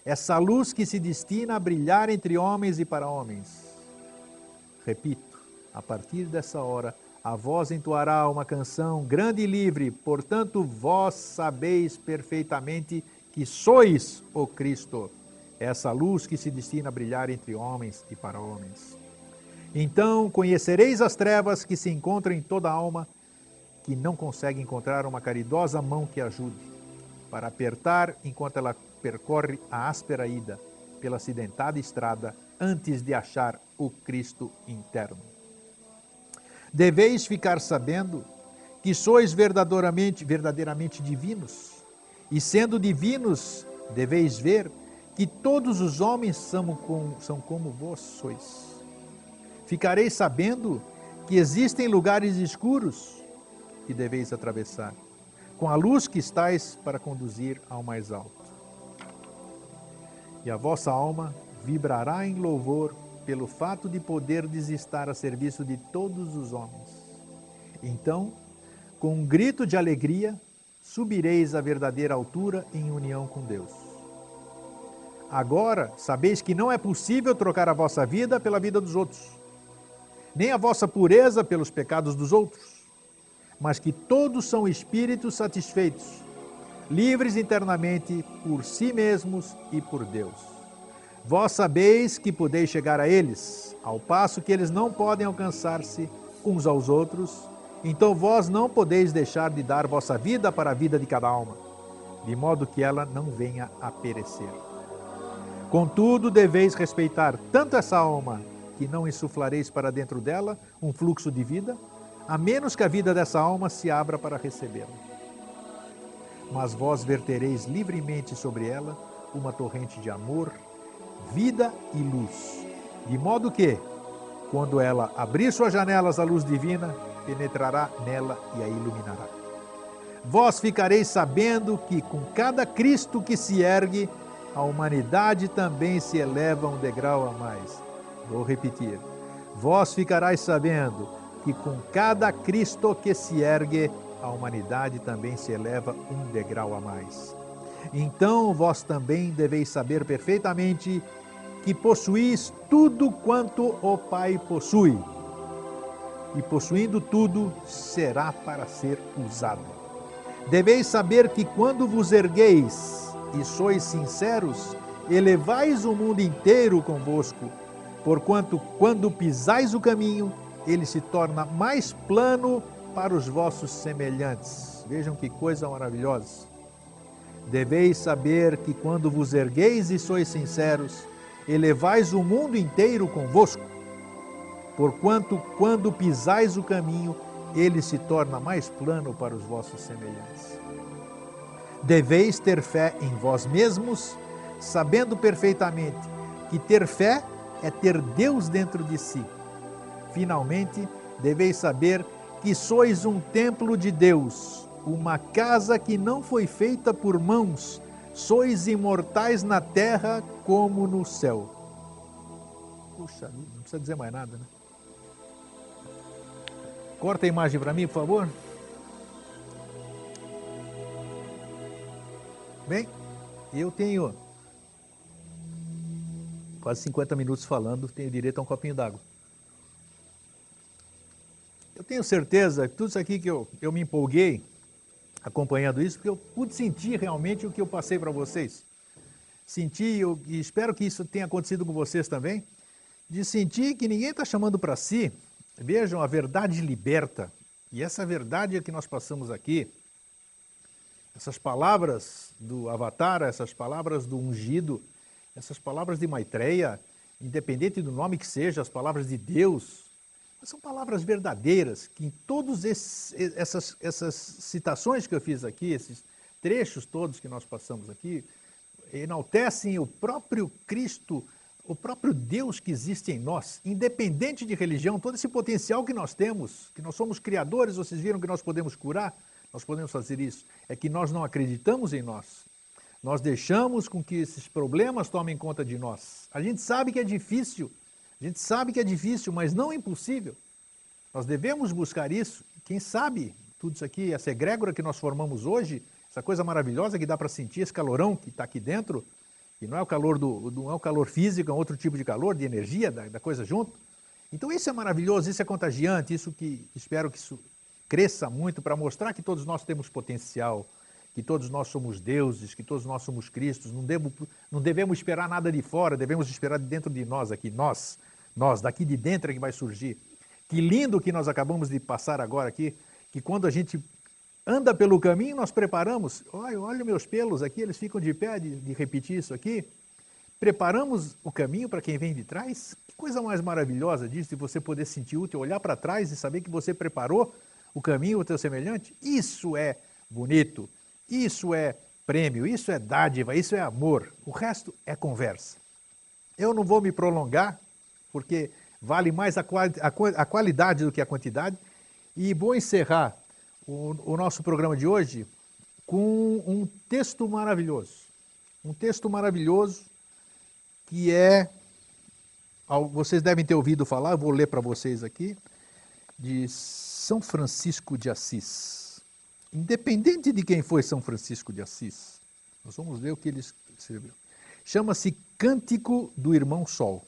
essa luz que se destina a brilhar entre homens e para homens. Repito, a partir dessa hora, a voz entoará uma canção grande e livre, portanto, vós sabeis perfeitamente que sois o Cristo, essa luz que se destina a brilhar entre homens e para homens. Então conhecereis as trevas que se encontram em toda alma, que não consegue encontrar uma caridosa mão que ajude, para apertar enquanto ela percorre a áspera ida pela acidentada estrada antes de achar o Cristo interno. Deveis ficar sabendo que sois verdadeiramente, verdadeiramente divinos, e sendo divinos, deveis ver que todos os homens são como, são como vós sois. Ficareis sabendo que existem lugares escuros que deveis atravessar, com a luz que estáis para conduzir ao mais alto. E a vossa alma vibrará em louvor pelo fato de poderdes estar a serviço de todos os homens. Então, com um grito de alegria, subireis à verdadeira altura em união com Deus. Agora sabeis que não é possível trocar a vossa vida pela vida dos outros nem a vossa pureza pelos pecados dos outros, mas que todos são espíritos satisfeitos, livres internamente por si mesmos e por Deus. Vós sabeis que podeis chegar a eles, ao passo que eles não podem alcançar-se uns aos outros, então vós não podeis deixar de dar vossa vida para a vida de cada alma, de modo que ela não venha a perecer. Contudo, deveis respeitar tanto essa alma que não insuflareis para dentro dela um fluxo de vida, a menos que a vida dessa alma se abra para recebê-la. Mas vós vertereis livremente sobre ela uma torrente de amor, vida e luz, de modo que, quando ela abrir suas janelas à luz divina, penetrará nela e a iluminará. Vós ficareis sabendo que com cada Cristo que se ergue, a humanidade também se eleva um degrau a mais Vou repetir. Vós ficarais sabendo que com cada Cristo que se ergue, a humanidade também se eleva um degrau a mais. Então vós também deveis saber perfeitamente que possuís tudo quanto o Pai possui. E possuindo tudo, será para ser usado. Deveis saber que quando vos ergueis e sois sinceros, elevais o mundo inteiro convosco Porquanto, quando pisais o caminho, ele se torna mais plano para os vossos semelhantes. Vejam que coisa maravilhosa. Deveis saber que quando vos ergueis e sois sinceros, elevais o mundo inteiro convosco. Porquanto, quando pisais o caminho, ele se torna mais plano para os vossos semelhantes. Deveis ter fé em vós mesmos, sabendo perfeitamente que ter fé é ter Deus dentro de si. Finalmente, deveis saber que que sois um templo de Deus, uma casa que não foi feita por mãos, sois imortais na terra como no céu. Puxa, não precisa dizer mais nada, né? Corta a imagem para mim, por favor. Bem, eu tenho quase 50 minutos falando, tenho direito a um copinho d'água. Eu tenho certeza que tudo isso aqui que eu, eu me empolguei acompanhando isso, porque eu pude sentir realmente o que eu passei para vocês. Senti, eu, e espero que isso tenha acontecido com vocês também, de sentir que ninguém está chamando para si. Vejam, a verdade liberta. E essa verdade é que nós passamos aqui, essas palavras do Avatar, essas palavras do ungido, essas palavras de Maitreya, independente do nome que seja, as palavras de Deus, são palavras verdadeiras, que em todas essas, essas citações que eu fiz aqui, esses trechos todos que nós passamos aqui, enaltecem o próprio Cristo, o próprio Deus que existe em nós, independente de religião, todo esse potencial que nós temos, que nós somos criadores, vocês viram que nós podemos curar, nós podemos fazer isso, é que nós não acreditamos em nós. Nós deixamos com que esses problemas tomem conta de nós. A gente sabe que é difícil, a gente sabe que é difícil, mas não impossível. Nós devemos buscar isso. Quem sabe tudo isso aqui, essa egrégora que nós formamos hoje, essa coisa maravilhosa que dá para sentir, esse calorão que está aqui dentro, e não é o calor do, não é o calor físico, é um outro tipo de calor, de energia da, da coisa junto. Então isso é maravilhoso, isso é contagiante, isso que espero que isso cresça muito para mostrar que todos nós temos potencial, que todos nós somos deuses, que todos nós somos Cristos, não, devo, não devemos esperar nada de fora, devemos esperar de dentro de nós aqui, nós, nós, daqui de dentro é que vai surgir. Que lindo que nós acabamos de passar agora aqui, que quando a gente anda pelo caminho, nós preparamos, olha, olha meus pelos aqui, eles ficam de pé de, de repetir isso aqui. Preparamos o caminho para quem vem de trás. Que coisa mais maravilhosa disso, de você poder sentir útil, olhar para trás e saber que você preparou o caminho o teu semelhante. Isso é bonito, isso é prêmio, isso é dádiva, isso é amor. O resto é conversa. Eu não vou me prolongar, porque vale mais a, quali a, a qualidade do que a quantidade. E vou encerrar o, o nosso programa de hoje com um texto maravilhoso. Um texto maravilhoso que é, vocês devem ter ouvido falar, eu vou ler para vocês aqui, de São Francisco de Assis. Independente de quem foi São Francisco de Assis, nós vamos ler o que ele escreveu. Chama-se Cântico do Irmão Sol.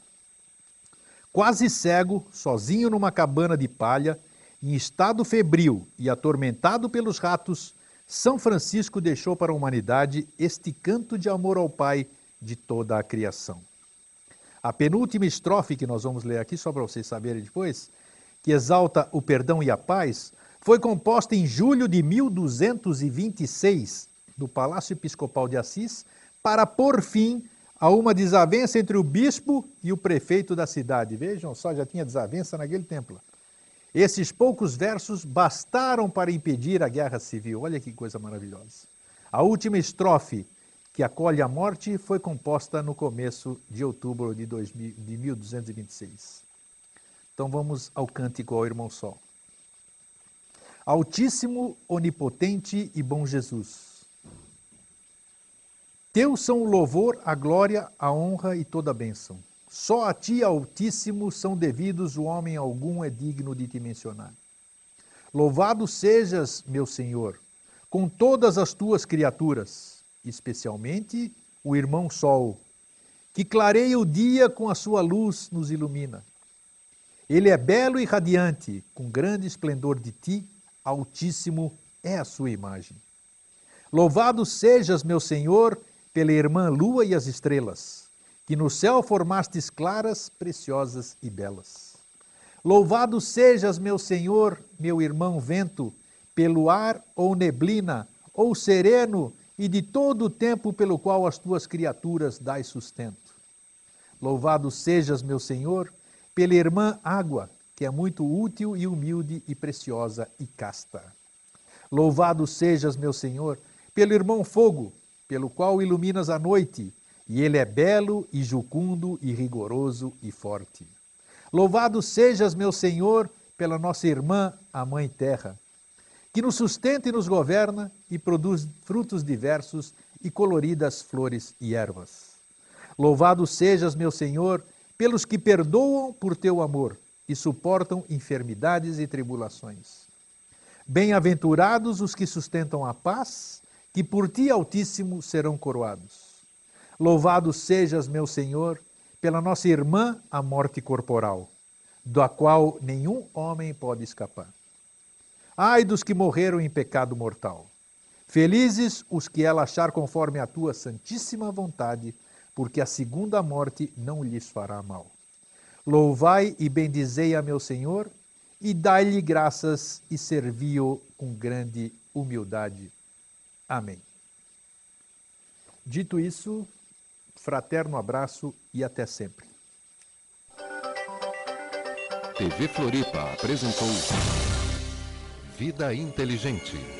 Quase cego, sozinho numa cabana de palha, em estado febril e atormentado pelos ratos, São Francisco deixou para a humanidade este canto de amor ao Pai de toda a criação. A penúltima estrofe que nós vamos ler aqui, só para vocês saberem depois, que exalta o perdão e a paz, foi composta em julho de 1226, no Palácio Episcopal de Assis, para pôr fim a uma desavença entre o bispo e o prefeito da cidade. Vejam só, já tinha desavença naquele templo. Esses poucos versos bastaram para impedir a guerra civil. Olha que coisa maravilhosa. A última estrofe, que acolhe a morte, foi composta no começo de outubro de, 2000, de 1226. Então vamos ao cântico ao irmão Sol. Altíssimo, onipotente e bom Jesus Teus são o louvor, a glória, a honra e toda a bênção. Só a ti, Altíssimo, são devidos, o homem algum é digno de te mencionar. Louvado sejas, meu Senhor, com todas as tuas criaturas, especialmente o irmão Sol, que clareia o dia com a sua luz nos ilumina. Ele é belo e radiante, com grande esplendor de ti, Altíssimo é a sua imagem. Louvado sejas, meu Senhor, pela irmã lua e as estrelas, que no céu formastes claras, preciosas e belas. Louvado sejas, meu Senhor, meu irmão vento, pelo ar ou neblina, ou sereno, e de todo o tempo pelo qual as tuas criaturas dais sustento. Louvado sejas, meu Senhor, pela irmã água, que é muito útil e humilde e preciosa e casta. Louvado sejas, meu Senhor, pelo irmão fogo, pelo qual iluminas a noite, e ele é belo e jucundo e rigoroso e forte. Louvado sejas, meu Senhor, pela nossa irmã, a Mãe Terra, que nos sustenta e nos governa e produz frutos diversos e coloridas flores e ervas. Louvado sejas, meu Senhor, pelos que perdoam por teu amor e suportam enfermidades e tribulações. Bem-aventurados os que sustentam a paz que por ti, Altíssimo, serão coroados. Louvado sejas, meu Senhor, pela nossa irmã, a morte corporal, da qual nenhum homem pode escapar. Ai dos que morreram em pecado mortal. Felizes os que ela achar conforme a tua santíssima vontade, porque a segunda morte não lhes fará mal. Louvai e bendizei a meu Senhor, e dai-lhe graças e servi-o com grande humildade. Amém. Dito isso, fraterno abraço e até sempre. TV Floripa apresentou Vida Inteligente.